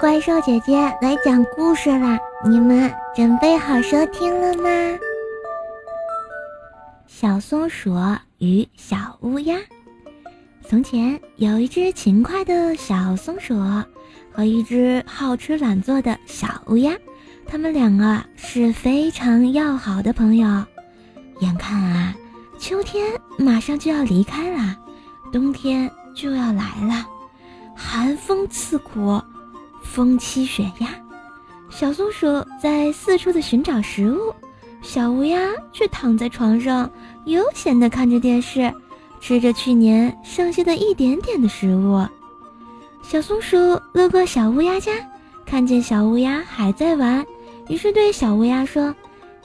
怪兽姐姐来讲故事啦！你们准备好收听了吗？小松鼠与小乌鸦。从前有一只勤快的小松鼠和一只好吃懒做的小乌鸦，他们两个是非常要好的朋友。眼看啊，秋天马上就要离开了，冬天就要来了，寒风刺骨。风欺雪压，小松鼠在四处的寻找食物，小乌鸦却躺在床上悠闲地看着电视，吃着去年剩下的一点点的食物。小松鼠路过小乌鸦家，看见小乌鸦还在玩，于是对小乌鸦说：“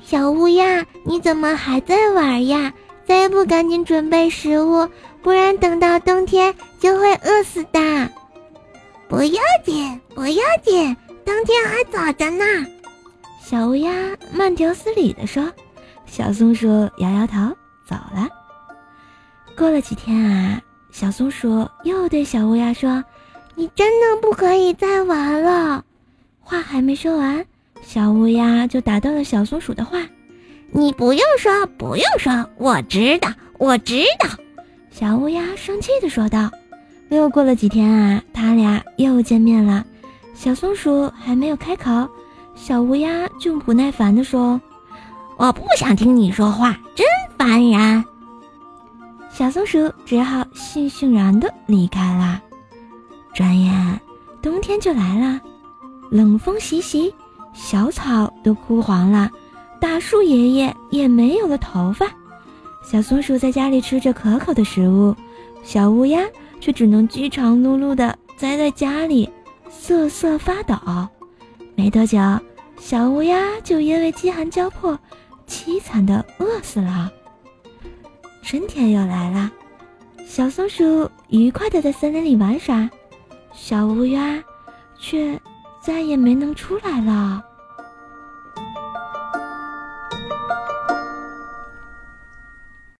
小乌鸦，你怎么还在玩呀？再不赶紧准备食物，不然等到冬天就会饿。”不要紧，不要紧，冬天还早着呢。小乌鸦慢条斯理地说。小松鼠摇摇头走了。过了几天啊，小松鼠又对小乌鸦说：“你真的不可以再玩了。”话还没说完，小乌鸦就打断了小松鼠的话：“你不用说，不用说，我知道，我知道。”小乌鸦生气地说道。又过了几天啊，他俩又见面了。小松鼠还没有开口，小乌鸦就不耐烦地说：“我不想听你说话，真烦人。”小松鼠只好悻悻然地离开了。转眼冬天就来了，冷风习习，小草都枯黄了，大树爷爷也没有了头发。小松鼠在家里吃着可口的食物，小乌鸦。却只能饥肠辘辘地宅在家里，瑟瑟发抖。没多久，小乌鸦就因为饥寒交迫，凄惨地饿死了。春天又来了，小松鼠愉快地在森林里玩耍，小乌鸦却再也没能出来了。